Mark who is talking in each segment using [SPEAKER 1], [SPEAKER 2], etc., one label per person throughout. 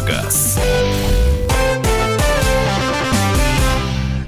[SPEAKER 1] на газ».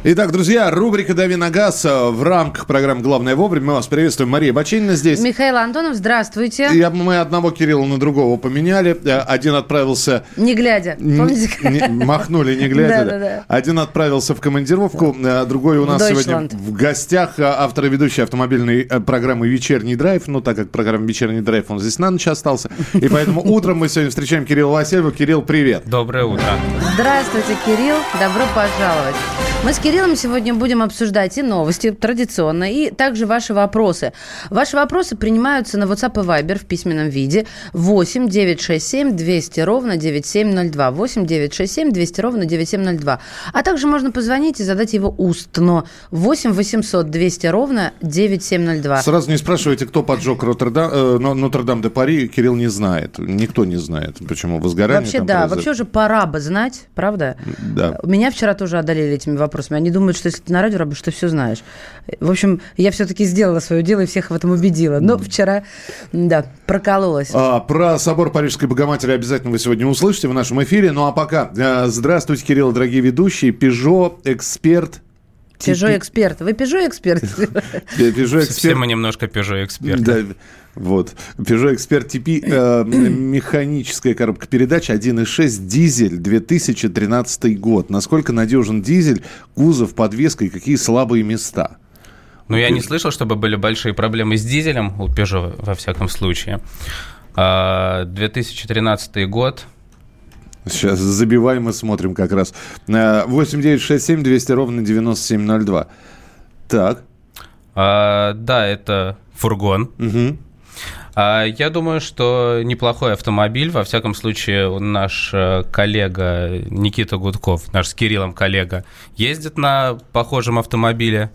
[SPEAKER 2] Итак, друзья, рубрика «Дави на газ» в рамках программы «Главное вовремя». Мы вас приветствуем. Мария Бачинина здесь.
[SPEAKER 3] Михаил Антонов, здравствуйте.
[SPEAKER 2] Я, мы одного Кирилла на другого поменяли. Э, один отправился...
[SPEAKER 3] Не глядя. Помните?
[SPEAKER 2] Не, махнули, не глядя. Да, да, да. Один отправился в командировку, а другой у нас сегодня в гостях. Э, автор и ведущий автомобильной программы «Вечерний драйв». Ну, так как программа «Вечерний драйв», он здесь на ночь остался. И поэтому утром мы сегодня встречаем Кирилла Васильева. Кирилл, привет.
[SPEAKER 4] Доброе утро.
[SPEAKER 3] Здравствуйте, Кирилл. Добро пожаловать. Мы с Кириллом сегодня будем обсуждать и новости традиционно, и также ваши вопросы. Ваши вопросы принимаются на WhatsApp и Viber в письменном виде 8 967 200 ровно 9702. 8 967 200 ровно 9702. А также можно позвонить и задать его устно 8 800 200 ровно 9702.
[SPEAKER 2] Сразу не спрашивайте, кто поджег Роттердам, э, Нотр-Дам де Пари. Кирилл не знает. Никто не знает, почему возгорание
[SPEAKER 3] Вообще, да. Произойдет. Вообще уже пора бы знать, правда?
[SPEAKER 2] Да.
[SPEAKER 3] Меня вчера тоже одолели этими вопросами. Они думают, что если ты на радио работаешь, что все знаешь. В общем, я все-таки сделала свое дело и всех в этом убедила. Но вчера, да, прокололась.
[SPEAKER 2] А, про собор Парижской Богоматери обязательно вы сегодня услышите в нашем эфире. Ну а пока, э, здравствуйте, Кирилл, дорогие ведущие. Пежо, эксперт,
[SPEAKER 3] Пежо эксперт. Вы Пежо эксперт?
[SPEAKER 4] Пежо эксперт. Все мы немножко Пежо эксперт. Да,
[SPEAKER 2] вот. Peugeot Expert TP, э, механическая коробка передач 1.6, дизель, 2013 год. Насколько надежен дизель, кузов, подвеска и какие слабые места?
[SPEAKER 4] Ну, я не слышал, чтобы были большие проблемы с дизелем у Peugeot, во всяком случае. 2013 а, год.
[SPEAKER 2] Сейчас забиваем и смотрим как раз. 8967 200 ровно 9702. Так.
[SPEAKER 4] А, да, это фургон. Угу. А, я думаю, что неплохой автомобиль. Во всяком случае, наш э, коллега Никита Гудков, наш с Кириллом коллега, ездит на похожем автомобиле.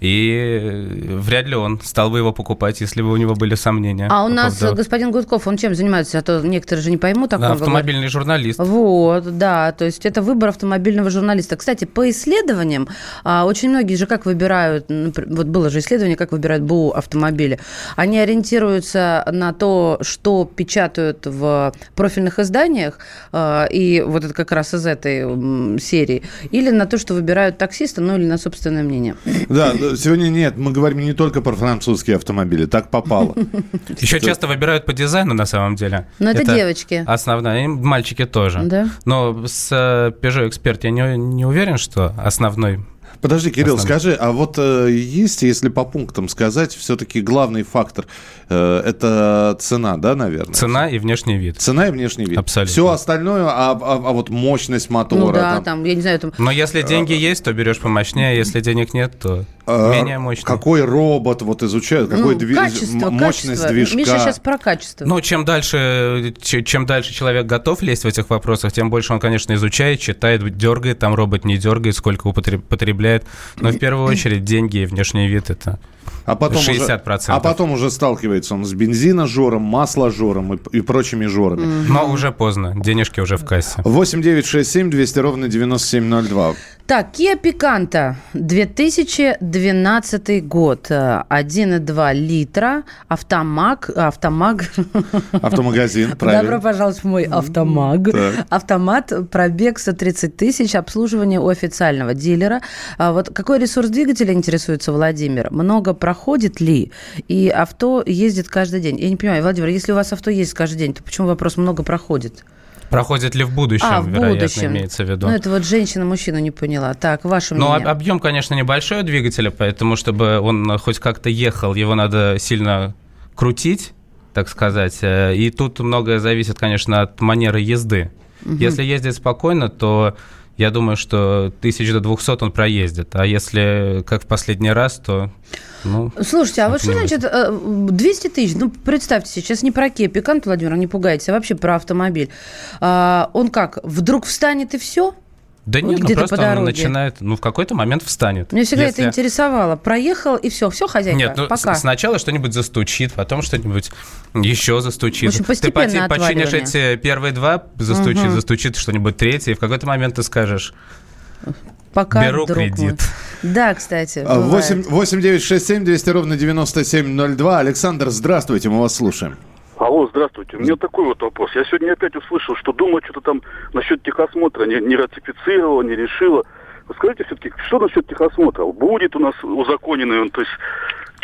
[SPEAKER 4] И вряд ли он стал бы его покупать, если бы у него были сомнения.
[SPEAKER 3] А у нас поводу... господин Гудков, он чем занимается? А то некоторые же не поймут.
[SPEAKER 4] Да, автомобильный говорит. журналист.
[SPEAKER 3] Вот, да, то есть это выбор автомобильного журналиста. Кстати, по исследованиям, а, очень многие же как выбирают, вот было же исследование, как выбирают БУ автомобили. Они ориентируются на то, что печатают в профильных изданиях, а, и вот это как раз из этой серии, или на то, что выбирают таксиста, ну или на собственное мнение.
[SPEAKER 2] Да, сегодня нет, мы говорим не только про французские автомобили, так попало.
[SPEAKER 4] Еще часто выбирают по дизайну на самом деле.
[SPEAKER 3] Но это девочки.
[SPEAKER 4] Основная, и мальчики тоже. Да. Но с э, Peugeot Expert я не уверен, что основной
[SPEAKER 2] Подожди, Кирилл, Основной. скажи, а вот э, есть, если по пунктам сказать, все-таки главный фактор э, это цена, да, наверное?
[SPEAKER 4] Цена и внешний вид.
[SPEAKER 2] Цена и внешний вид.
[SPEAKER 4] Абсолютно.
[SPEAKER 2] Все остальное, а, а, а вот мощность мотора. Ну
[SPEAKER 3] да, там, там я не знаю, там.
[SPEAKER 4] Но если деньги э, есть, то берешь помощнее, а если денег нет, то а, менее мощный.
[SPEAKER 2] Какой робот вот изучают, какой ну,
[SPEAKER 3] дви... качество, мощность качество. движка. Миша сейчас про качество.
[SPEAKER 4] Ну, чем дальше, чем дальше человек готов лезть в этих вопросах, тем больше он, конечно, изучает, читает, дергает, там робот не дергает, сколько употребляет. Но в первую очередь деньги и внешний вид это
[SPEAKER 2] а потом 60%. Уже, а потом уже сталкивается он с бензиножором, масложором и, и прочими жорами. Mm-hmm.
[SPEAKER 4] Но уже поздно, денежки уже в кассе.
[SPEAKER 2] 8 9 6 7 200 ровно 9702.
[SPEAKER 3] Так, Kia Picanto, 2012 год, 1,2 литра, автомаг, автомаг.
[SPEAKER 2] Автомагазин, правильно.
[SPEAKER 3] Добро пожаловать в мой автомаг. Автомат, пробег 130 тысяч, обслуживание у официального дилера. А вот какой ресурс двигателя интересуется Владимир? Много проходит ли? И авто ездит каждый день. Я не понимаю, Владимир, если у вас авто ездит каждый день, то почему вопрос много проходит?
[SPEAKER 4] Проходит ли в будущем, а, в вероятно, будущем. имеется в виду.
[SPEAKER 3] Ну, это вот женщина-мужчина не поняла. Так, ваше
[SPEAKER 4] ну, мнение. Ну, объем, конечно, небольшой у двигателя, поэтому, чтобы он хоть как-то ехал, его надо сильно крутить, так сказать. Э, и тут многое зависит, конечно, от манеры езды. Угу. Если ездить спокойно, то я думаю, что тысяч до 200 он проездит. А если как в последний раз, то...
[SPEAKER 3] Ну, Слушайте, а вот что значит 200 э, тысяч? Ну, представьте, сейчас не про Kia Picanto, Владимир, не пугайтесь, а вообще про автомобиль. А, он как, вдруг встанет и все?
[SPEAKER 4] Да нет, ну просто по он начинает, ну в какой-то момент встанет.
[SPEAKER 3] Мне всегда Если... это интересовало. Проехал и все, все, хозяйка,
[SPEAKER 4] Нет, ну
[SPEAKER 3] пока.
[SPEAKER 4] сначала что-нибудь застучит, потом что-нибудь еще застучит.
[SPEAKER 3] В общем, ты
[SPEAKER 4] починишь эти первые два, застучит, угу. застучит что-нибудь третье, и в какой-то момент ты скажешь...
[SPEAKER 3] Пока,
[SPEAKER 4] Беру кредит.
[SPEAKER 3] Мой. Да, кстати.
[SPEAKER 2] 8, 8 9 6 7 200 ровно 9702. Александр, здравствуйте, мы вас слушаем.
[SPEAKER 5] Алло,
[SPEAKER 1] здравствуйте. У меня такой вот вопрос. Я сегодня опять услышал, что Дума что-то там насчет техосмотра не, не ратифицировала, не решила. Скажите все-таки, что насчет техосмотра? Будет у нас узаконенный он, то есть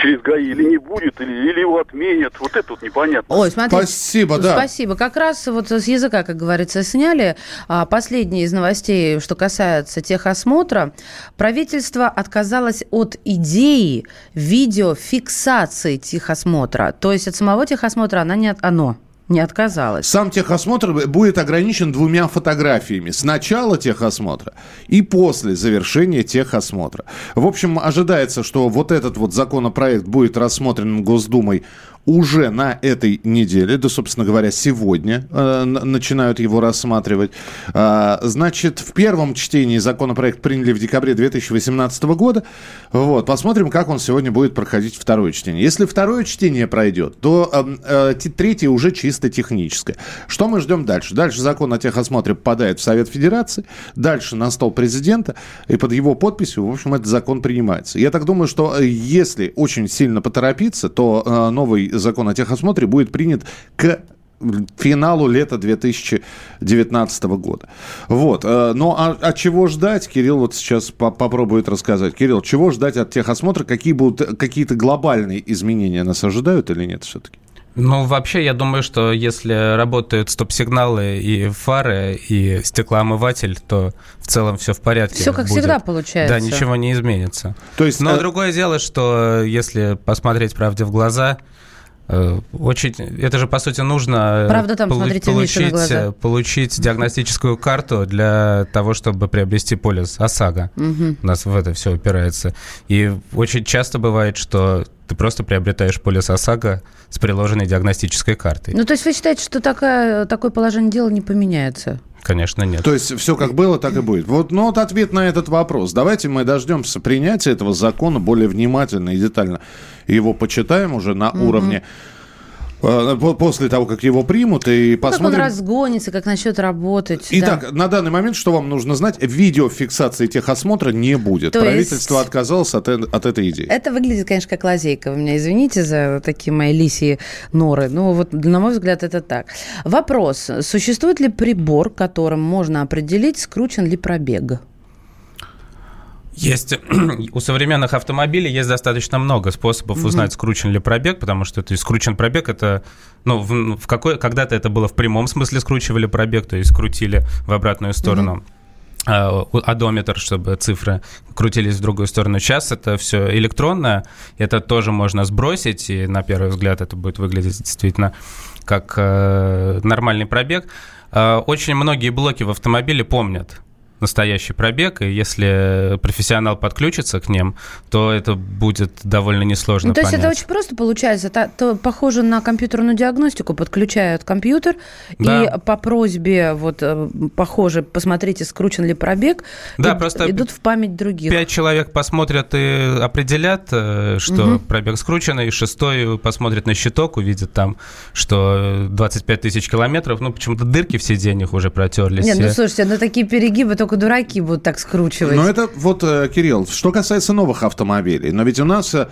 [SPEAKER 1] через ГАИ или не будет, или, или его отменят. Вот это вот непонятно.
[SPEAKER 3] Ой, смотрите.
[SPEAKER 2] Спасибо, да.
[SPEAKER 3] Спасибо. Как раз вот с языка, как говорится, сняли. А, последние из новостей, что касается техосмотра. Правительство отказалось от идеи видеофиксации техосмотра. То есть от самого техосмотра она не, оно не отказалась.
[SPEAKER 2] Сам техосмотр будет ограничен двумя фотографиями. Сначала техосмотра и после завершения техосмотра. В общем, ожидается, что вот этот вот законопроект будет рассмотрен Госдумой уже на этой неделе, да, собственно говоря, сегодня э, начинают его рассматривать. Э, значит, в первом чтении законопроект приняли в декабре 2018 года. Вот, посмотрим, как он сегодня будет проходить второе чтение. Если второе чтение пройдет, то э, э, третье уже чисто техническое. Что мы ждем дальше? Дальше закон о техосмотре попадает в Совет Федерации, дальше на стол президента, и под его подписью, в общем, этот закон принимается. Я так думаю, что э, если очень сильно поторопиться, то э, новый закон о техосмотре будет принят к финалу лета 2019 года. Вот. Э, ну, а, а чего ждать? Кирилл вот сейчас по попробует рассказать. Кирилл, чего ждать от техосмотра? Какие будут какие-то глобальные изменения нас ожидают или нет все-таки?
[SPEAKER 4] Ну, вообще, я думаю, что если работают стоп-сигналы и фары, и стеклоомыватель, то в целом все в порядке.
[SPEAKER 3] Все как будет. всегда получается.
[SPEAKER 4] Да, ничего не изменится.
[SPEAKER 2] То есть,
[SPEAKER 4] Но а... другое дело, что если посмотреть правде в глаза, очень, это же, по сути, нужно
[SPEAKER 3] э, Правда, там,
[SPEAKER 4] полу-
[SPEAKER 3] смотрите,
[SPEAKER 4] получить, э, получить диагностическую карту для того, чтобы приобрести полис ОСАГО. Угу. У нас в это все упирается. И очень часто бывает, что ты просто приобретаешь полис ОСАГО с приложенной диагностической картой.
[SPEAKER 3] Ну, то есть вы считаете, что такое, такое положение дела не поменяется?
[SPEAKER 4] Конечно, нет.
[SPEAKER 2] То есть все как было, так и будет. Вот, ну вот ответ на этот вопрос. Давайте мы дождемся принятия этого закона более внимательно и детально. Его почитаем уже на mm-hmm. уровне после того, как его примут, и посмотрим... Ну,
[SPEAKER 3] как он разгонится, как начнет работать.
[SPEAKER 2] Итак, да. на данный момент, что вам нужно знать, видеофиксации техосмотра не будет. То Правительство есть... отказалось от, от этой идеи.
[SPEAKER 3] Это выглядит, конечно, как лазейка. Вы меня извините за такие мои лисьи норы. Ну, вот, на мой взгляд, это так. Вопрос. Существует ли прибор, которым можно определить, скручен ли пробег?
[SPEAKER 4] Есть у современных автомобилей есть достаточно много способов mm-hmm. узнать, скручен ли пробег, потому что то есть, скручен пробег это ну в, ну, в какой когда-то это было в прямом смысле скручивали пробег, то есть скрутили в обратную сторону. Mm-hmm. одометр, чтобы цифры крутились в другую сторону. Сейчас это все электронное, это тоже можно сбросить, и на первый взгляд это будет выглядеть действительно как э, нормальный пробег. Э, очень многие блоки в автомобиле помнят настоящий пробег, и если профессионал подключится к ним, то это будет довольно несложно ну,
[SPEAKER 3] То
[SPEAKER 4] есть
[SPEAKER 3] это очень просто получается, то, то похоже на компьютерную диагностику, подключают компьютер, да. и по просьбе, вот, э, похоже, посмотрите, скручен ли пробег,
[SPEAKER 4] да,
[SPEAKER 3] и,
[SPEAKER 4] просто
[SPEAKER 3] идут в память других.
[SPEAKER 4] Пять человек посмотрят и определят, э, что угу. пробег скручен, и шестой посмотрит на щиток, увидит там, что 25 тысяч километров, ну, почему-то дырки в сиденьях уже протерлись.
[SPEAKER 3] Нет, ну, слушайте, ну, такие перегибы только только дураки будут так скручивать.
[SPEAKER 2] Ну, это вот, э, Кирилл, что касается новых автомобилей. Но ведь у нас э,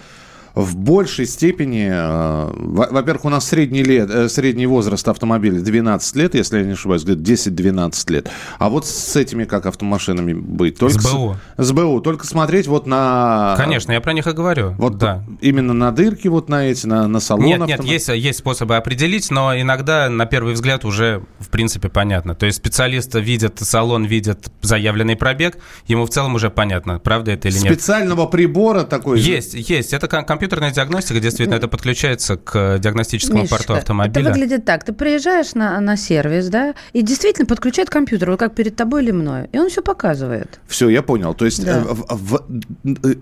[SPEAKER 2] в большей степени, э, во-первых, у нас средний, лет, э, средний возраст автомобиля 12 лет, если я не ошибаюсь, где-то 10-12 лет. А вот с этими как автомашинами быть? Только
[SPEAKER 4] с БУ.
[SPEAKER 2] С, с БУ. Только смотреть вот на...
[SPEAKER 4] Конечно, я про них и говорю.
[SPEAKER 2] Вот да. именно на дырки вот на эти, на, на салон
[SPEAKER 4] Нет, автомат... нет, есть, есть способы определить, но иногда на первый взгляд уже в принципе понятно. То есть специалист видит салон, видит заявленный пробег, ему в целом уже понятно, правда это или
[SPEAKER 2] нет. Специального прибора такой
[SPEAKER 4] Есть, же? есть. Это компьютерная диагностика, действительно, это подключается к диагностическому Миш, порту автомобиля.
[SPEAKER 3] Это выглядит так. Ты приезжаешь на, на сервис, да, и действительно подключает компьютер, вот как перед тобой или мной, и он все показывает.
[SPEAKER 2] Все, я понял. То есть да. Э, в, в,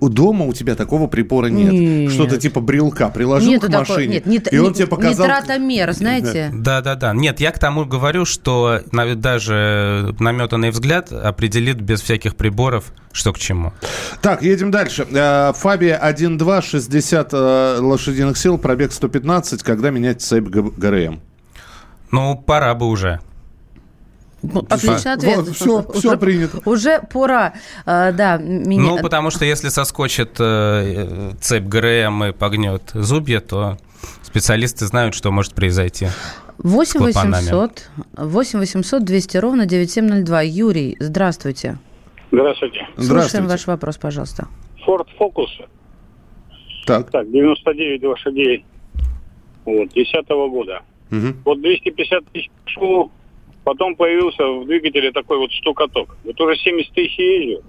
[SPEAKER 2] в, дома у тебя такого прибора нет. нет. Что-то типа брелка приложил Нету к машине, такой, нет, не, и он не, тебе показал...
[SPEAKER 3] Не тратомер, знаете?
[SPEAKER 4] Да-да-да. Нет, я к тому говорю, что даже наметанный взгляд определит без всяких приборов, что к чему.
[SPEAKER 2] Так, едем дальше. Э, Фабия 1.2, 60 э, лошадиных сил, пробег 115. Когда менять цепь ГРМ?
[SPEAKER 4] Ну, пора бы уже.
[SPEAKER 3] Ну, отличный ответ.
[SPEAKER 2] Вот, все, все принято.
[SPEAKER 3] Уже пора, э, да.
[SPEAKER 4] Меня... Ну, потому что если соскочит цепь ГРМ и погнет зубья, то специалисты знают, что может произойти.
[SPEAKER 3] 8 800, 8 800 200 ровно 9702. Юрий, здравствуйте.
[SPEAKER 5] Здравствуйте.
[SPEAKER 3] Слушаем ваш вопрос, пожалуйста.
[SPEAKER 5] Ford Focus. Так. Так, 99 лошадей. Вот, 10 -го года. Угу. Вот 250 тысяч шел, потом появился в двигателе такой вот штукаток. Вот уже 70 тысяч езжу.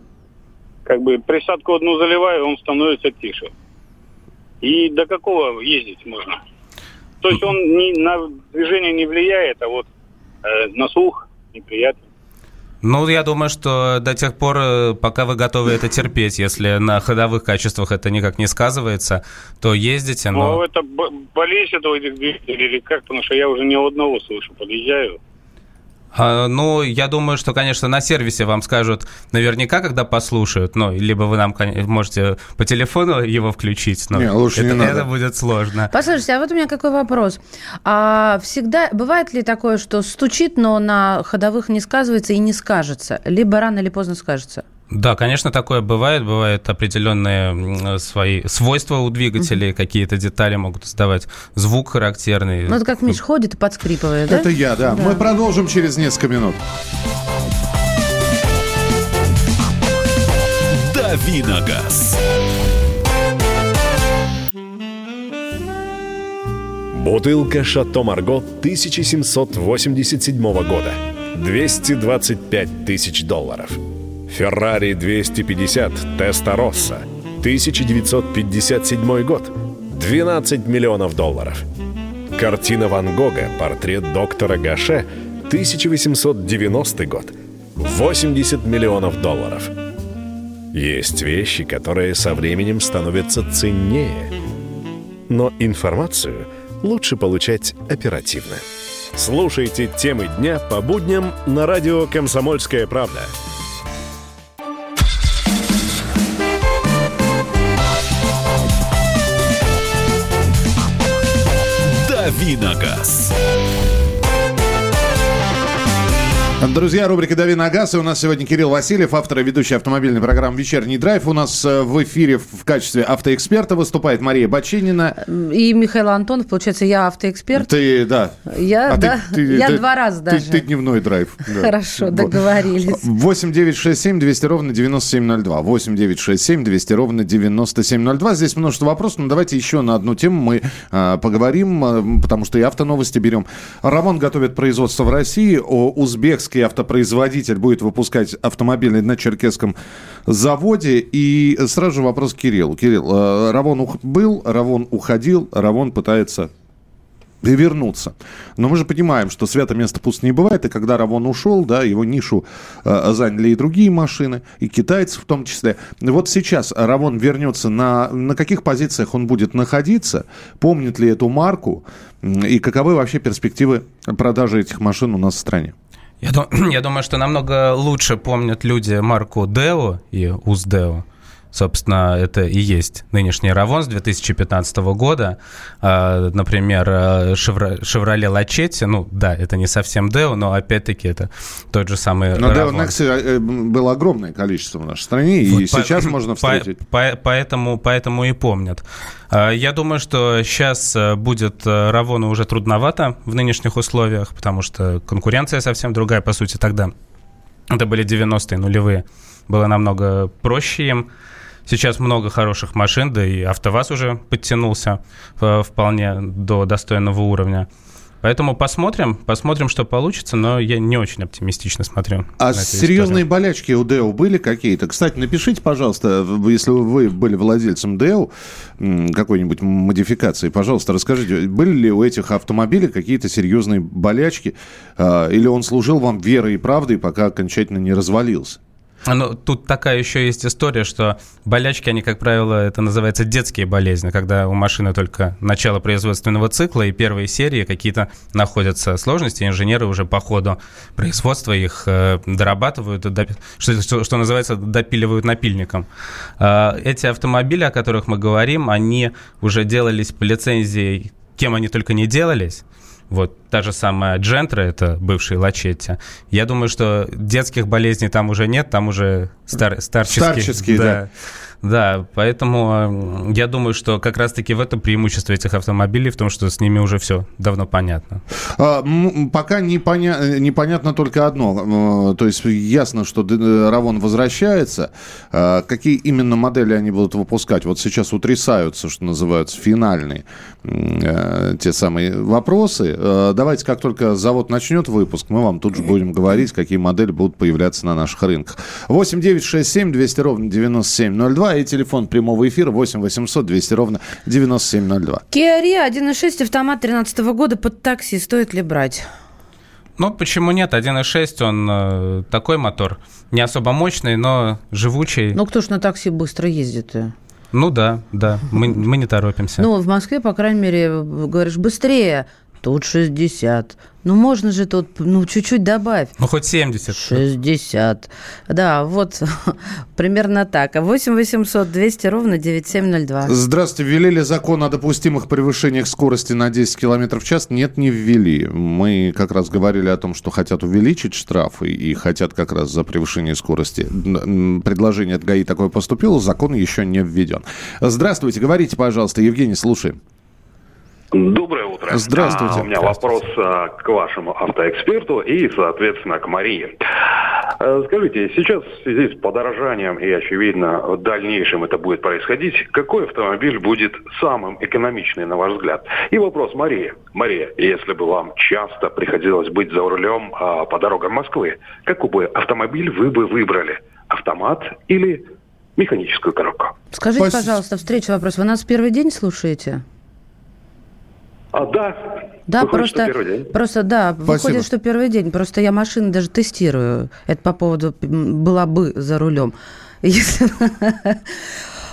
[SPEAKER 5] Как бы присадку одну заливаю, он становится тише. И до какого ездить можно? То есть он не, на движение не влияет, а вот э, на слух неприятно.
[SPEAKER 4] Ну, я думаю, что до тех пор, э, пока вы готовы это терпеть, если на ходовых качествах это никак не сказывается, то ездите, но...
[SPEAKER 5] Ну, это болезнь этого этих двигателей или как? Потому что я уже ни одного слышу, подъезжаю.
[SPEAKER 4] А, ну, я думаю, что, конечно, на сервисе вам скажут наверняка, когда послушают, ну, либо вы нам можете по телефону его включить, но не, лучше это, не надо. это будет сложно.
[SPEAKER 3] Послушайте, а вот у меня какой вопрос. А всегда, бывает ли такое, что стучит, но на ходовых не сказывается и не скажется? Либо рано или поздно скажется?
[SPEAKER 4] Да, конечно, такое бывает. Бывают определенные свои свойства у двигателей, mm-hmm. какие-то детали могут издавать звук характерный.
[SPEAKER 3] Ну, это как Миш ходит и подскрипывает, да?
[SPEAKER 2] Это я, да. да. Мы продолжим через несколько минут.
[SPEAKER 6] Давиногаз. Бутылка «Шато Марго» 1787 года. 225 тысяч долларов – Феррари 250 Теста Росса, 1957 год, 12 миллионов долларов. Картина Ван Гога «Портрет доктора Гаше», 1890 год, 80 миллионов долларов. Есть вещи, которые со временем становятся ценнее. Но информацию лучше получать оперативно. Слушайте темы дня по будням на радио «Комсомольская правда». Давиногаз.
[SPEAKER 2] Друзья, рубрика «Дави на газ». И у нас сегодня Кирилл Васильев, автор и ведущий автомобильной программы «Вечерний драйв». У нас э, в эфире в качестве автоэксперта выступает Мария Бочинина.
[SPEAKER 3] И Михаил Антонов. Получается, я автоэксперт.
[SPEAKER 2] Ты, да.
[SPEAKER 3] Я, а да. Ты, ты, я ты, два раза даже.
[SPEAKER 2] Ты, ты дневной драйв.
[SPEAKER 3] Да. Хорошо, договорились.
[SPEAKER 2] 8 9 6 7 200 ровно 9702. 8 9 6 7 200 ровно 9702. Здесь множество вопросов, но давайте еще на одну тему мы а, поговорим, а, потому что и автоновости берем. Рамон готовит производство в России. О узбекской российский автопроизводитель будет выпускать автомобили на черкесском заводе. И сразу же вопрос Кириллу. Кирилл, э, Равон был, Равон уходил, Равон пытается вернуться. Но мы же понимаем, что свято место пуст не бывает, и когда Равон ушел, да, его нишу э, заняли и другие машины, и китайцы в том числе. Вот сейчас Равон вернется, на, на каких позициях он будет находиться, помнит ли эту марку, и каковы вообще перспективы продажи этих машин у нас в стране?
[SPEAKER 4] Я, дум, я думаю, что намного лучше помнят люди марку Део и Уздео. Собственно, это и есть нынешний Равон с 2015 года. А, например, Шевроле Лачетти, ну да, это не совсем Део, но опять-таки это тот же самый
[SPEAKER 2] Но Део Некси э, было огромное количество в нашей стране, и вот сейчас по, можно встретить.
[SPEAKER 4] По, по, поэтому, поэтому и помнят. А, я думаю, что сейчас э, будет э, Равону уже трудновато в нынешних условиях, потому что конкуренция совсем другая, по сути, тогда. Это были 90-е, нулевые. Было намного проще им. Сейчас много хороших машин, да и АвтоВАЗ уже подтянулся э, вполне до достойного уровня. Поэтому посмотрим, посмотрим, что получится, но я не очень оптимистично смотрю.
[SPEAKER 2] А серьезные историю. болячки у Дэу были какие-то? Кстати, напишите, пожалуйста, если вы были владельцем Дэу какой-нибудь модификации, пожалуйста, расскажите, были ли у этих автомобилей какие-то серьезные болячки, а, или он служил вам верой и правдой, пока окончательно не развалился?
[SPEAKER 4] Ну, тут такая еще есть история, что болячки, они, как правило, это называется детские болезни, когда у машины только начало производственного цикла и первые серии какие-то находятся сложности, инженеры уже по ходу производства их э, дорабатывают, доп... что, что, что называется, допиливают напильником. Э, эти автомобили, о которых мы говорим, они уже делались по лицензии, кем они только не делались, вот та же самая Джентра, это бывший Лачетти. Я думаю, что детских болезней там уже нет, там уже стар, старческие.
[SPEAKER 2] Старческие, да. да.
[SPEAKER 4] Да, поэтому я думаю, что как раз-таки в этом преимущество этих автомобилей, в том, что с ними уже все давно понятно.
[SPEAKER 2] А, пока непоня... непонятно только одно. То есть ясно, что Равон возвращается. А, какие именно модели они будут выпускать? Вот сейчас утрясаются, что называется, финальные э, те самые вопросы. А, давайте, как только завод начнет выпуск, мы вам тут же будем говорить, какие модели будут появляться на наших рынках. 8 9 6 7 200 ровно 9702 и телефон прямого эфира 8 800 200 ровно 9702.
[SPEAKER 3] Kia Rio 1.6 автомат 13 года под такси. Стоит ли брать?
[SPEAKER 4] Ну, почему нет? 1.6, он э, такой мотор. Не особо мощный, но живучий.
[SPEAKER 3] Ну, кто ж на такси быстро ездит? -то?
[SPEAKER 4] Ну да, да, мы, мы не торопимся.
[SPEAKER 3] Ну, в Москве, по крайней мере, говоришь, быстрее. Тут 60. Ну, можно же тут, ну, чуть-чуть добавь.
[SPEAKER 4] Ну, хоть 70.
[SPEAKER 3] 60. Да, вот примерно так. 8 800 200 ровно 9702.
[SPEAKER 2] Здравствуйте. Ввели ли закон о допустимых превышениях скорости на 10 км в час? Нет, не ввели. Мы как раз говорили о том, что хотят увеличить штрафы и хотят как раз за превышение скорости. Предложение от ГАИ такое поступило, закон еще не введен. Здравствуйте. Говорите, пожалуйста. Евгений, слушаем.
[SPEAKER 7] Доброе утро.
[SPEAKER 2] Здравствуйте.
[SPEAKER 7] А, у меня вопрос а, к вашему автоэксперту и, соответственно, к Марии. А, скажите, сейчас в связи с подорожанием и, очевидно, в дальнейшем это будет происходить, какой автомобиль будет самым экономичный, на ваш взгляд? И вопрос Марии. Мария, если бы вам часто приходилось быть за рулем а, по дорогам Москвы, какой бы автомобиль вы бы выбрали? Автомат или механическую коробку?
[SPEAKER 3] Скажите, Пос... пожалуйста, встреча вопрос. Вы нас первый день слушаете?
[SPEAKER 7] А, да.
[SPEAKER 3] Да, выходит, просто, просто да, Спасибо. выходит, что первый день. Просто я машины даже тестирую. Это по поводу была бы за рулем.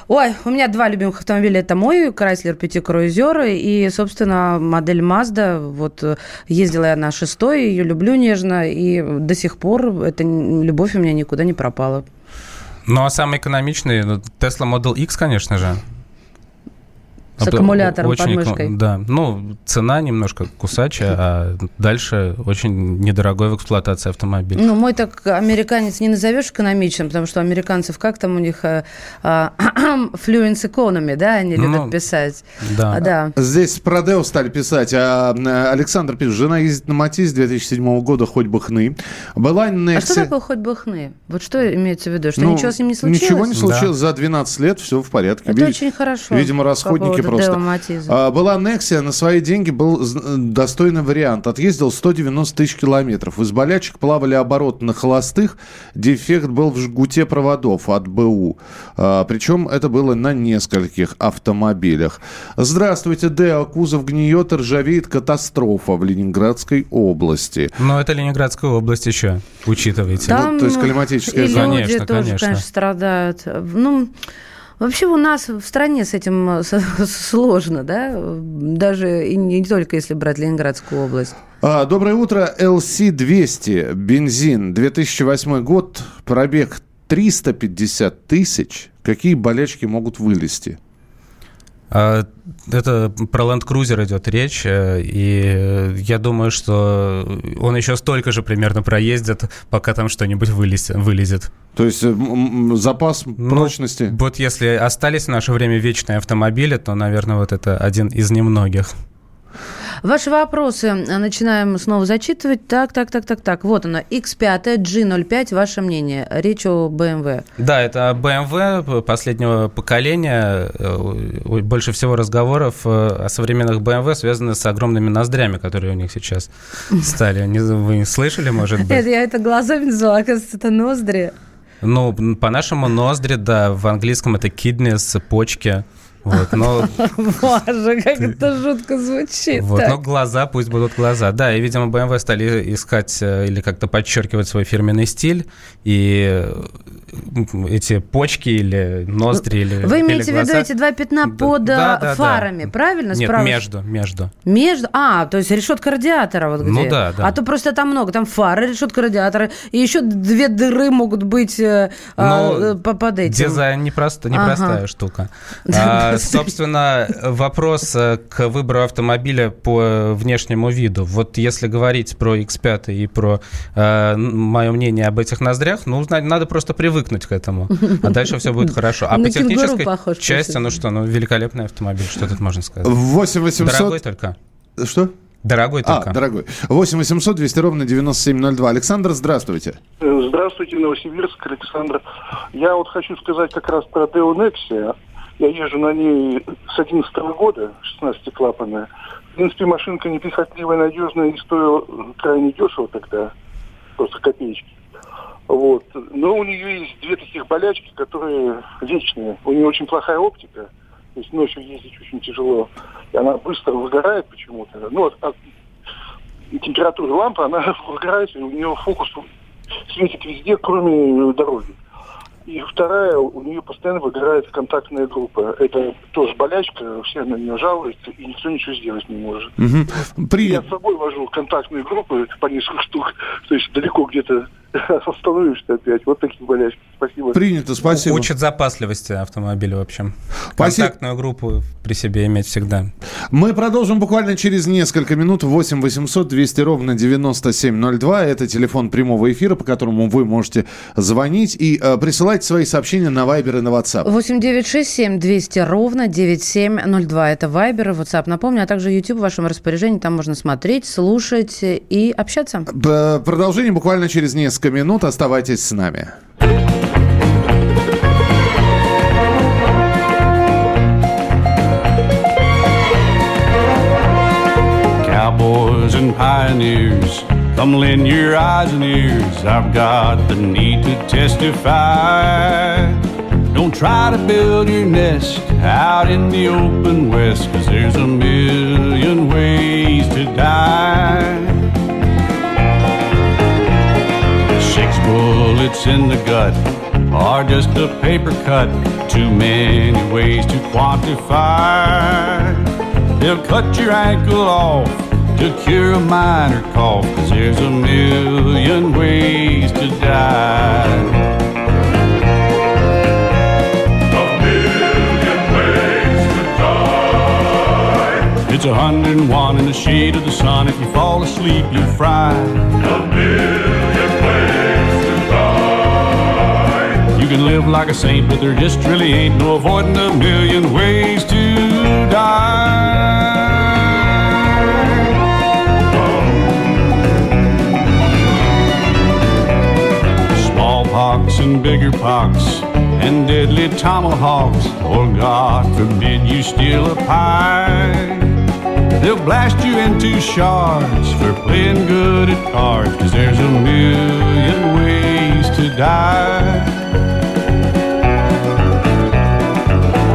[SPEAKER 3] Ой, у меня два любимых автомобиля. Это мой Chrysler Petit Cruiser и, собственно, модель Mazda. Вот э, ездила я на шестой, ее люблю нежно, и до сих пор эта любовь у меня никуда не пропала.
[SPEAKER 4] Ну, а самый экономичный ну, Tesla Model X, конечно же.
[SPEAKER 3] С аккумулятором очень, под мышкой.
[SPEAKER 4] Да, ну, цена немножко кусачая, а дальше очень недорогой в эксплуатации автомобиль.
[SPEAKER 3] Ну, мой так американец не назовешь экономичным, потому что американцев как там у них а, а, fluence economy, да, они любят ну, писать.
[SPEAKER 2] Да. А, да. Здесь про Део стали писать. А, Александр пишет, жена ездит на Матис 2007 года, хоть бы хны. Была Nexia...
[SPEAKER 3] А что такое хоть бы хны? Вот что имеется в виду? Что ну, ничего с ним не случилось?
[SPEAKER 2] Ничего не случилось. Да. За 12 лет все в порядке.
[SPEAKER 3] Это Вид... очень хорошо.
[SPEAKER 2] Видимо, расходники просто. А, была Nexia, на свои деньги был достойный вариант. Отъездил 190 тысяч километров. Из болячек плавали обороты на холостых. Дефект был в жгуте проводов от БУ. А, причем это было на нескольких автомобилях. Здравствуйте, Део. Кузов гниет ржавеет. Катастрофа в Ленинградской области.
[SPEAKER 4] Но это Ленинградская область еще, учитывайте.
[SPEAKER 3] Там ну, то есть климатическая и зона. люди конечно, тоже, конечно. конечно, страдают. Ну, Вообще у нас в стране с этим э, сложно, да, даже и не только если брать Ленинградскую область.
[SPEAKER 2] А, доброе утро, LC200, бензин, 2008 год, пробег 350 тысяч. Какие болячки могут вылезти?
[SPEAKER 4] А, это про Land Cruiser идет речь, э, и я думаю, что он еще столько же примерно проездит, пока там что-нибудь вылезет. вылезет.
[SPEAKER 2] То есть э, запас ну, прочности?
[SPEAKER 4] Вот если остались в наше время вечные автомобили, то, наверное, вот это один из немногих.
[SPEAKER 3] Ваши вопросы начинаем снова зачитывать. Так, так, так, так, так. Вот она, X5, G05, ваше мнение. Речь о BMW.
[SPEAKER 4] Да, это BMW последнего поколения. Э, больше всего разговоров э, о современных BMW связаны с огромными ноздрями, которые у них сейчас стали. Вы слышали, может быть?
[SPEAKER 3] Я это глазами назвала, оказывается, это ноздри.
[SPEAKER 4] Ну, по-нашему ноздри, да, в английском это kidneys, почки. Вот, но...
[SPEAKER 3] Боже, как это жутко звучит.
[SPEAKER 4] Вот, но глаза, пусть будут глаза. Да, и, видимо, BMW стали искать э, или как-то подчеркивать свой фирменный стиль, и эти почки или ноздри или
[SPEAKER 3] Вы имеете в виду эти два пятна под да, да, фарами, да. правильно?
[SPEAKER 4] Нет, Справа? между, между.
[SPEAKER 3] Между? А, то есть решетка радиатора вот
[SPEAKER 4] ну где? Ну да, да.
[SPEAKER 3] А то просто там много, там фары, решетка радиатора, и еще две дыры могут быть э, а, Но
[SPEAKER 4] под этим. Дизайн непросто, непростая ага. штука. А, Собственно, вопрос э, к выбору автомобиля по внешнему виду. Вот если говорить про X5 и про э, мое мнение об этих ноздрях, ну, надо просто привыкнуть к этому, а дальше все будет хорошо. А по технической части, ну что, ну, великолепный автомобиль, что тут можно сказать?
[SPEAKER 8] 8 800...
[SPEAKER 4] Дорогой только.
[SPEAKER 8] Что?
[SPEAKER 4] Дорогой а, только.
[SPEAKER 8] А, дорогой. 8 800 200 ровно 9702. Александр, здравствуйте.
[SPEAKER 9] Здравствуйте, Новосибирск, Александр. Я вот хочу сказать как раз про Deo Nexia. Я езжу на ней с 11 года, 16-клапанная. В принципе, машинка неприхотливая, надежная и стоила крайне дешево тогда. Просто копеечки. Вот. Но у нее есть две таких болячки, которые вечные. У нее очень плохая оптика. То есть ночью ездить очень тяжело. И она быстро выгорает почему-то. Ну, от, от температуры лампы она выгорает, и у нее фокус светит везде, кроме дороги. И вторая, у нее постоянно выгорает контактная группа. Это тоже болячка, все на нее жалуются, и никто ничего сделать не может. Угу. При... Я с собой вожу контактные группы по несколько штук, то есть далеко где-то остановишься опять. Вот такие болячки. Спасибо.
[SPEAKER 8] Принято, спасибо.
[SPEAKER 4] Учат запасливости автомобиля, в общем. Спасибо. Контактную группу при себе иметь всегда.
[SPEAKER 8] Мы продолжим буквально через несколько минут. 8 800 200 ровно 9702. Это телефон прямого эфира, по которому вы можете звонить и э, присылать свои сообщения на Viber и на WhatsApp.
[SPEAKER 3] 8 9 6 7 200 ровно 9702. Это Viber и WhatsApp. Напомню, а также YouTube в вашем распоряжении. Там можно смотреть, слушать и общаться.
[SPEAKER 8] Продолжение буквально через несколько несколько минут. Оставайтесь с нами. And pioneers, come lend your eyes and ears. I've got the need to testify. Don't try to build your nest out in the open west, cause there's a million ways to die. Six bullets in the gut are just a paper cut. Too many ways to quantify. They'll cut your ankle off to cure a minor cough, cause there's a million ways to die. It's a hundred and one in the shade of the sun. If you fall asleep, you'll fry. A million ways to die. You can live like a saint, but there just really ain't no avoiding a million ways to die. And bigger pox and deadly tomahawks. Or God forbid you steal a pie. They'll blast you into shards for playing good at cards, cause there's a million ways to die.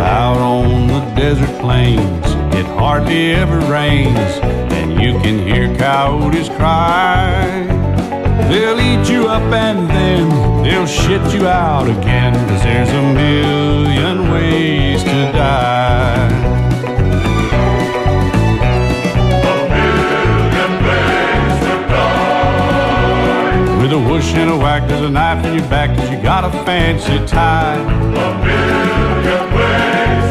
[SPEAKER 8] Out on the desert plains, it hardly ever rains, and you can hear coyotes cry. They'll eat you up and then they'll shit you out again, cause there's a million ways to die. With a whoosh and a whack, there's a knife in your back, cause you got a fancy tie. A million ways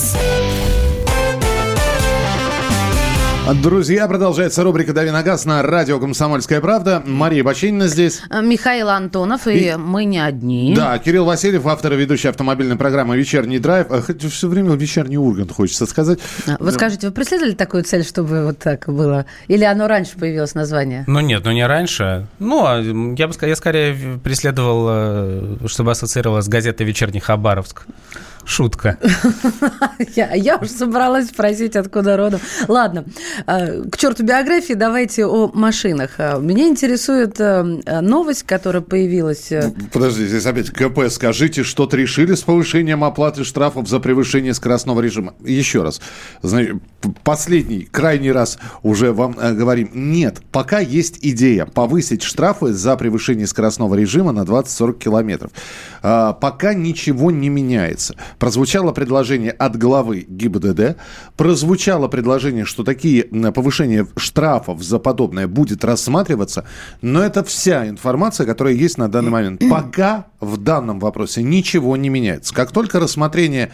[SPEAKER 2] Друзья, продолжается рубрика «Дави на газ» на радио «Комсомольская правда». Мария Бочинина здесь.
[SPEAKER 3] Э, Михаил Антонов, и, и мы не одни.
[SPEAKER 2] Да, Кирилл Васильев, автор и ведущий автомобильной программы «Вечерний драйв». А, хоть все время «Вечерний Ургант» хочется сказать.
[SPEAKER 3] Вы скажите, вы преследовали такую цель, чтобы вот так было? Или оно раньше появилось название?
[SPEAKER 4] Ну нет, ну не раньше. Ну, а я бы сказал, я скорее преследовал, э, чтобы ассоциировалось с газетой «Вечерний Хабаровск». Шутка.
[SPEAKER 3] я, я уже собралась спросить, откуда родом. Ладно, э, к черту биографии, давайте о машинах. Э, меня интересует э, новость, которая появилась.
[SPEAKER 2] Подожди, здесь опять КП. Скажите, что-то решили с повышением оплаты штрафов за превышение скоростного режима? Еще раз. Значит, последний, крайний раз уже вам говорим. Нет, пока есть идея повысить штрафы за превышение скоростного режима на 20-40 километров. Пока ничего не меняется. Прозвучало предложение от главы ГИБДД, прозвучало предложение, что такие повышения штрафов за подобное будет рассматриваться, но это вся информация, которая есть на данный момент. Пока в данном вопросе ничего не меняется. Как только рассмотрение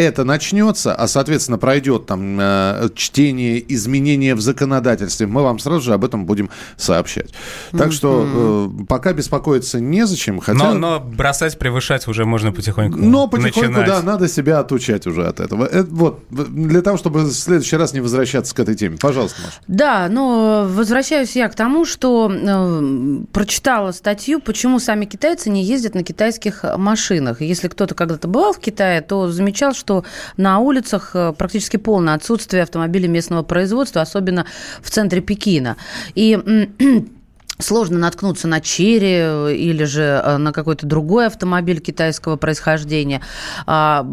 [SPEAKER 2] это начнется, а, соответственно, пройдет там э, чтение, изменения в законодательстве, мы вам сразу же об этом будем сообщать. Так mm-hmm. что э, пока беспокоиться незачем.
[SPEAKER 4] Хотя... Но, но бросать, превышать уже можно потихоньку
[SPEAKER 2] Но потихоньку, начинать. да, надо себя отучать уже от этого. Это, вот, для того, чтобы в следующий раз не возвращаться к этой теме. Пожалуйста, Маша.
[SPEAKER 3] Да, но возвращаюсь я к тому, что э, прочитала статью, почему сами китайцы не ездят на китайских машинах. Если кто-то когда-то бывал в Китае, то замечал, что на улицах э, практически полное отсутствие автомобилей местного производства, особенно в центре Пекина. И сложно наткнуться на черри э, или же э, на какой-то другой автомобиль китайского происхождения. А,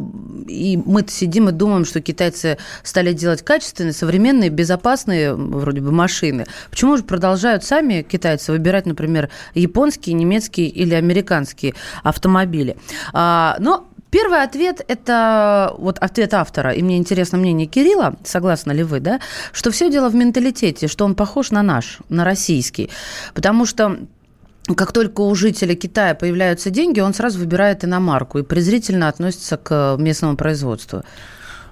[SPEAKER 3] и мы сидим и думаем, что китайцы стали делать качественные, современные, безопасные вроде бы машины. Почему же продолжают сами китайцы выбирать, например, японские, немецкие или американские автомобили? А, но Первый ответ – это вот ответ автора, и мне интересно мнение Кирилла, согласны ли вы, да, что все дело в менталитете, что он похож на наш, на российский. Потому что как только у жителя Китая появляются деньги, он сразу выбирает иномарку и презрительно относится к местному производству.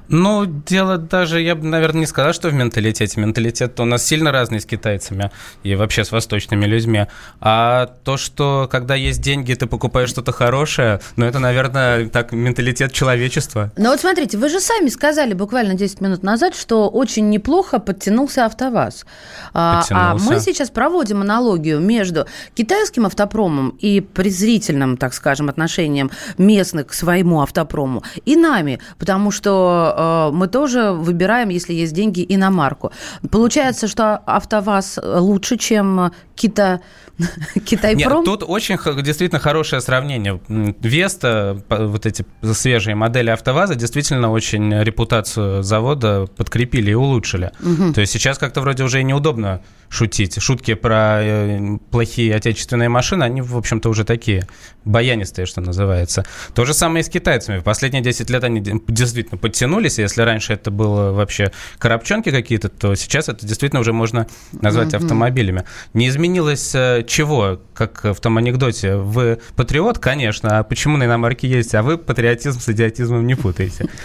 [SPEAKER 4] Ну, дело даже, я бы, наверное, не сказал, что в менталитете. Менталитет у нас сильно разный с китайцами и вообще с восточными людьми. А то, что когда есть деньги, ты покупаешь что-то хорошее, ну, это, наверное, так, менталитет человечества.
[SPEAKER 3] Ну, вот смотрите, вы же сами сказали буквально 10 минут назад, что очень неплохо подтянулся АвтоВАЗ. Подтянулся. А, а мы сейчас проводим аналогию между китайским автопромом и презрительным, так скажем, отношением местных к своему автопрому и нами, потому что Э, мы тоже выбираем, если есть деньги, иномарку. Получается, что АвтоВАЗ лучше, чем Кита... Китайпром?
[SPEAKER 4] Нет, тут очень действительно хорошее сравнение. Веста, вот эти свежие модели АвтоВАЗа, действительно очень репутацию завода подкрепили и улучшили. Угу. То есть сейчас как-то вроде уже и неудобно шутить. Шутки про э, плохие отечественные машины, они, в общем-то, уже такие баянистые, что называется. То же самое и с китайцами. В последние 10 лет они действительно подтянулись. Если раньше это было вообще коробчонки какие-то, то сейчас это действительно уже можно назвать mm-hmm. автомобилями. Не изменилось э, чего, как в том анекдоте. Вы патриот, конечно, а почему на иномарке есть, а вы патриотизм с идиотизмом не путаете.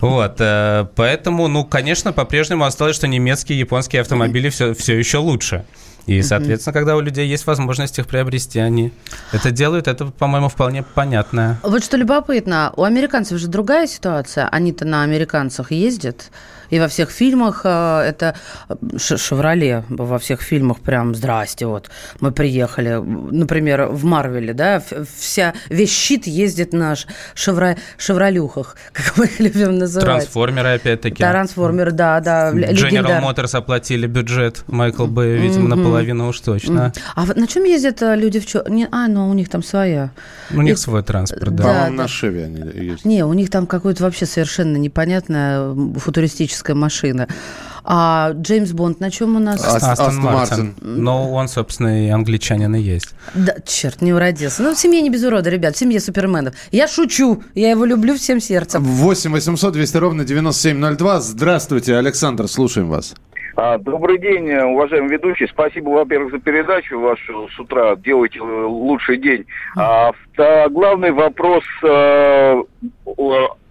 [SPEAKER 4] Вот. Э, поэтому, ну, конечно, по-прежнему осталось, что немецкие и японские автомобили все, все еще лучше. И, соответственно, когда у людей есть возможность их приобрести, они это делают. Это, по-моему, вполне понятно.
[SPEAKER 3] Вот что любопытно, у американцев же другая ситуация. Они-то на американцах ездят. И во всех фильмах э, это «Шевроле», во всех фильмах прям «Здрасте, вот, мы приехали». Например, в «Марвеле», да, вся, весь щит ездит на шевро, «Шевролюхах», как мы их любим называть.
[SPEAKER 4] Трансформеры, опять-таки.
[SPEAKER 3] Трансформеры, да, да.
[SPEAKER 4] General Motors оплатили бюджет Майкл Бэй, видимо, mm-hmm. наполовину уж точно.
[SPEAKER 3] Mm-hmm. А на чем ездят э, люди в чё? А, ну, у них там своя.
[SPEAKER 4] У них И... свой транспорт, да.
[SPEAKER 2] Да, на Шеве они ездят.
[SPEAKER 3] Не, у них там какое-то вообще совершенно непонятное футуристическое космическая машина. А Джеймс Бонд на чем у нас?
[SPEAKER 4] Астон, Астон Мартин. Но он, собственно, и англичанин и есть.
[SPEAKER 3] Да, черт, не уродился. Ну, в семье не без урода, ребят, в семье суперменов. Я шучу, я его люблю всем сердцем.
[SPEAKER 2] 8 800 200 ровно 9702. Здравствуйте, Александр, слушаем вас.
[SPEAKER 10] А, добрый день, уважаемый ведущий. Спасибо, во-первых, за передачу вашу с утра. Делайте лучший день. А, главный вопрос э,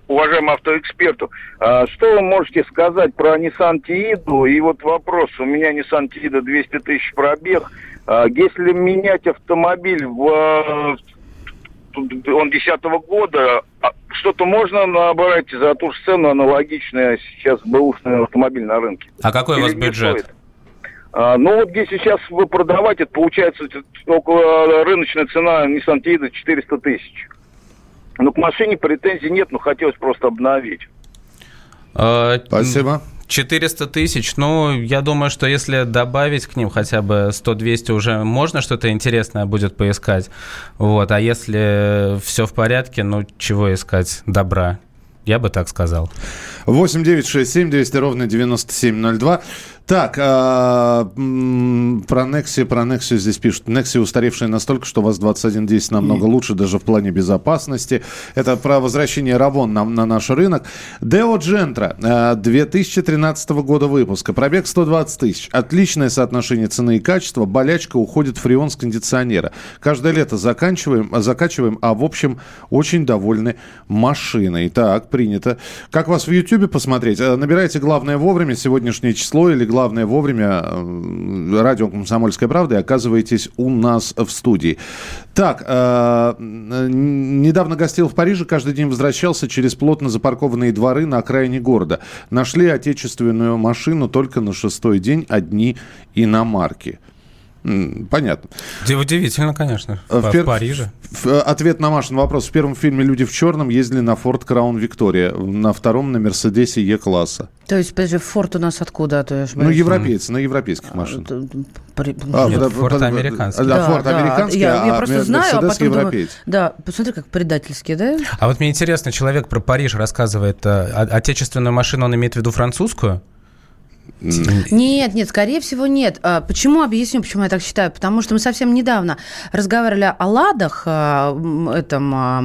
[SPEAKER 10] уважаемому автоэксперту. А, что вы можете сказать про Nissan Tiido? И вот вопрос, у меня Nissan Tiido 200 тысяч пробег. А, если менять автомобиль в он 10 года, а что-то можно набрать за ту же цену аналогичное сейчас бэушный автомобиль на рынке?
[SPEAKER 4] А какой Или у вас бюджет? Стоит?
[SPEAKER 10] А, ну вот если сейчас вы продавать, это получается около рыночная цена Nissan Tiida 400 тысяч. Ну, к машине претензий нет, но хотелось просто обновить.
[SPEAKER 2] А, Спасибо.
[SPEAKER 4] 400 тысяч, ну, я думаю, что если добавить к ним хотя бы 100-200, уже можно что-то интересное будет поискать. Вот, а если все в порядке, ну, чего искать? Добра. Я бы так сказал.
[SPEAKER 2] 8 9 6 7 200 ровно 9702. Так, а, про Nexia, про Nexia здесь пишут. Nexia устаревшая настолько, что у вас 2110 намного mm. лучше, даже в плане безопасности. Это про возвращение Равон на, на наш рынок. Deo Gentra 2013 года выпуска. Пробег 120 тысяч. Отличное соотношение цены и качества. Болячка уходит фреон с кондиционера. Каждое лето заканчиваем, закачиваем, а в общем очень довольны машиной. Так, принято. Как вас в YouTube посмотреть? Э, набирайте главное вовремя, сегодняшнее число или главное вовремя. Э, радио «Комсомольская правда» и оказываетесь у нас в студии. Так, э, недавно гостил в Париже, каждый день возвращался через плотно запаркованные дворы на окраине города. Нашли отечественную машину только на шестой день, одни иномарки. Понятно.
[SPEAKER 4] Удивительно, конечно. В, в, пер... Париже.
[SPEAKER 2] В, ответ на Машин вопрос. В первом фильме «Люди в черном» ездили на Ford Crown Victoria, на втором на Мерседесе Е-класса.
[SPEAKER 3] То есть, подожди, Форд у нас откуда? То
[SPEAKER 2] я ну, европейцы, на европейских а, машинах.
[SPEAKER 4] При... А, Нет, Форд американский.
[SPEAKER 2] Да, Форд да, американский, я,
[SPEAKER 3] я а просто знаю, а потом думаю, да, посмотри, как предательский, да?
[SPEAKER 4] А вот мне интересно, человек про Париж рассказывает, а, отечественную машину он имеет в виду французскую?
[SPEAKER 3] Нет, нет, скорее всего, нет. А, почему? Объясню, почему я так считаю. Потому что мы совсем недавно разговаривали о ладах, а, этом, а,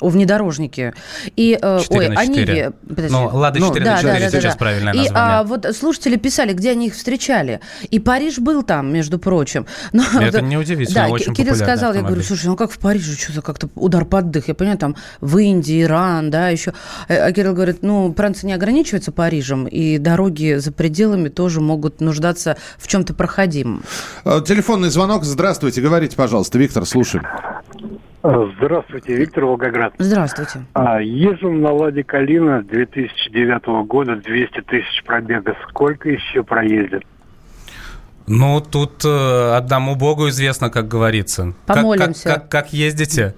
[SPEAKER 3] о внедорожнике. И,
[SPEAKER 4] э, ой, о Ниве. Ну, Лада 4 ну, на 4 да, да, сейчас да, правильное
[SPEAKER 3] И а, вот слушатели писали, где они их встречали. И Париж был там, между прочим.
[SPEAKER 4] Но, Это неудивительно,
[SPEAKER 3] да,
[SPEAKER 4] очень
[SPEAKER 3] Кирилл сказал, автомобиль. я говорю, слушай, ну как в Париже, что-то как-то удар под дых. Я понимаю, там в Индии, Иран, да, еще. А Кирилл говорит, ну, Франция не ограничивается Парижем, и дороги за пределами пределами тоже могут нуждаться в чем-то проходимом.
[SPEAKER 2] Э, телефонный звонок. Здравствуйте. Говорите, пожалуйста. Виктор, слушаем.
[SPEAKER 11] Э, здравствуйте, Виктор Волгоград.
[SPEAKER 3] Здравствуйте.
[SPEAKER 11] А, езжу на Ладе Калина 2009 года, 200 тысяч пробега. Сколько еще проездит?
[SPEAKER 4] Ну, тут э, одному богу известно, как говорится.
[SPEAKER 3] Помолимся.
[SPEAKER 4] Как, как, как, как ездите?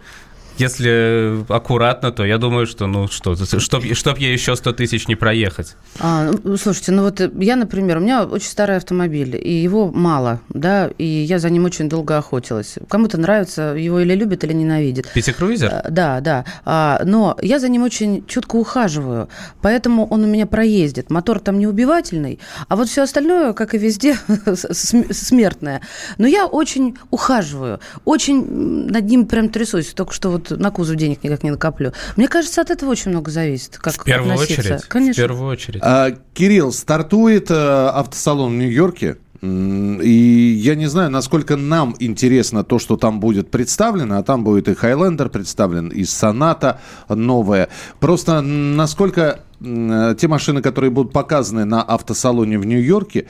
[SPEAKER 4] Если аккуратно, то я думаю, что, ну, что, чтоб, чтоб я еще 100 тысяч не проехать.
[SPEAKER 3] А, ну, слушайте, ну вот я, например, у меня очень старый автомобиль, и его мало, да, и я за ним очень долго охотилась. Кому-то нравится, его или любит, или ненавидит.
[SPEAKER 4] Пятикруизер?
[SPEAKER 3] А, да, да. А, но я за ним очень чутко ухаживаю, поэтому он у меня проездит. Мотор там не убивательный, а вот все остальное, как и везде, смертное. Но я очень ухаживаю, очень над ним прям трясусь. Только что вот на кузов денег никак не накоплю. Мне кажется, от этого очень много зависит. Как
[SPEAKER 4] в первую относиться. очередь.
[SPEAKER 3] Конечно.
[SPEAKER 4] В первую очередь.
[SPEAKER 2] А, Кирилл, стартует а, автосалон в Нью-Йорке. И я не знаю, насколько нам интересно то, что там будет представлено, а там будет и Хайлендер представлен, и Соната новая. Просто насколько те машины, которые будут показаны на автосалоне в Нью-Йорке,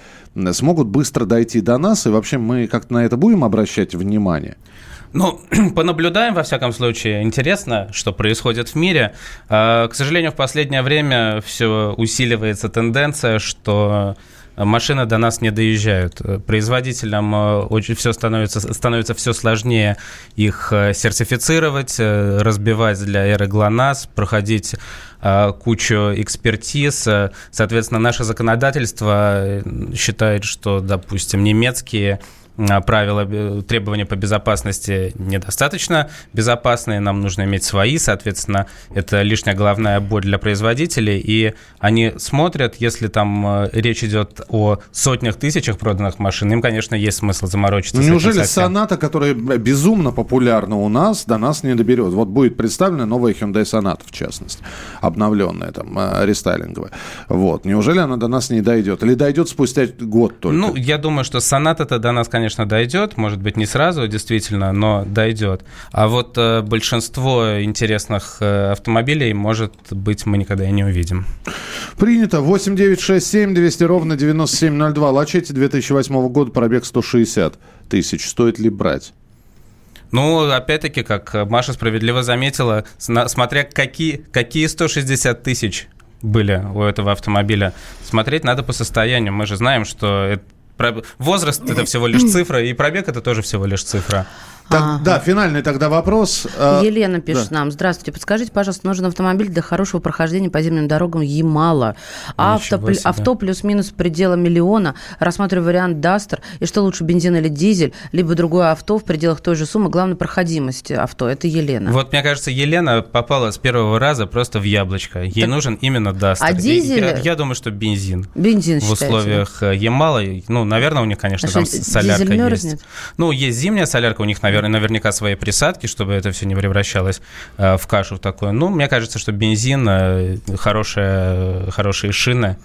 [SPEAKER 2] смогут быстро дойти до нас, и вообще мы как-то на это будем обращать внимание?
[SPEAKER 4] Ну, понаблюдаем, во всяком случае. Интересно, что происходит в мире. А, к сожалению, в последнее время все усиливается тенденция, что машины до нас не доезжают. Производителям э, очень все становится, становится все сложнее их э, сертифицировать, э, разбивать для эры ГЛОНАСС, проходить кучу экспертиз. Соответственно, наше законодательство считает, что, допустим, немецкие правила, э, требования по безопасности недостаточно безопасные, нам нужно иметь свои, соответственно, это лишняя головная боль для производителей, и они смотрят, если там э, речь идет о сотнях тысячах проданных машин, им, конечно, есть смысл заморочиться.
[SPEAKER 2] Неужели Соната, которая безумно популярна у нас, до нас не доберет? Вот будет представлена новая Hyundai Sonata, в частности, обновленная, там, э, рестайлинговая. Вот. Неужели она до нас не дойдет? Или дойдет спустя год только?
[SPEAKER 4] Ну, я думаю, что Sonata-то до нас, конечно, конечно, дойдет, может быть, не сразу, действительно, но дойдет. А вот э, большинство интересных э, автомобилей, может быть, мы никогда и не увидим.
[SPEAKER 2] Принято. 8 9 6 7 200 ровно 9702. Лачете 2008 года, пробег 160 тысяч. Стоит ли брать?
[SPEAKER 4] Ну, опять-таки, как Маша справедливо заметила, смотря какие, какие 160 тысяч были у этого автомобиля, смотреть надо по состоянию. Мы же знаем, что это, возраст это всего лишь цифра, и пробег это тоже всего лишь цифра.
[SPEAKER 2] Так, ага. Да, финальный тогда вопрос.
[SPEAKER 3] А, Елена пишет да. нам. Здравствуйте, подскажите, пожалуйста, нужен автомобиль для хорошего прохождения по зимним дорогам Ямала. Авто, авто плюс-минус предела миллиона. Рассматриваю вариант Дастер. И что лучше, бензин или дизель? Либо другое авто в пределах той же суммы. Главное, проходимость авто. Это Елена.
[SPEAKER 4] Вот, мне кажется, Елена попала с первого раза просто в яблочко. Ей так... нужен именно Дастер.
[SPEAKER 3] А дизель?
[SPEAKER 4] Я, я думаю, что бензин.
[SPEAKER 3] Бензин,
[SPEAKER 4] В условиях э, Ямала. Ну, наверное, у них, конечно, а там солярка есть. Ну, есть зимняя солярка у них, наверное, наверняка свои присадки, чтобы это все не превращалось э, в кашу в такую. Ну, мне кажется, что бензин, э, хорошая, хорошие шины,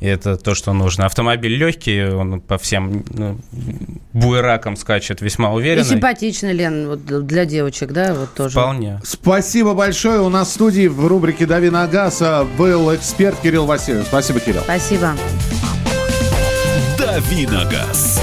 [SPEAKER 4] и это то, что нужно. Автомобиль легкий, он по всем ну, буеракам скачет весьма уверенно. И
[SPEAKER 3] симпатичный, Лен, вот для девочек, да, вот тоже.
[SPEAKER 4] Вполне.
[SPEAKER 2] Спасибо большое. У нас в студии в рубрике «Дави на газ» был эксперт Кирилл Васильев. Спасибо, Кирилл.
[SPEAKER 3] Спасибо.
[SPEAKER 6] «Дави на газ».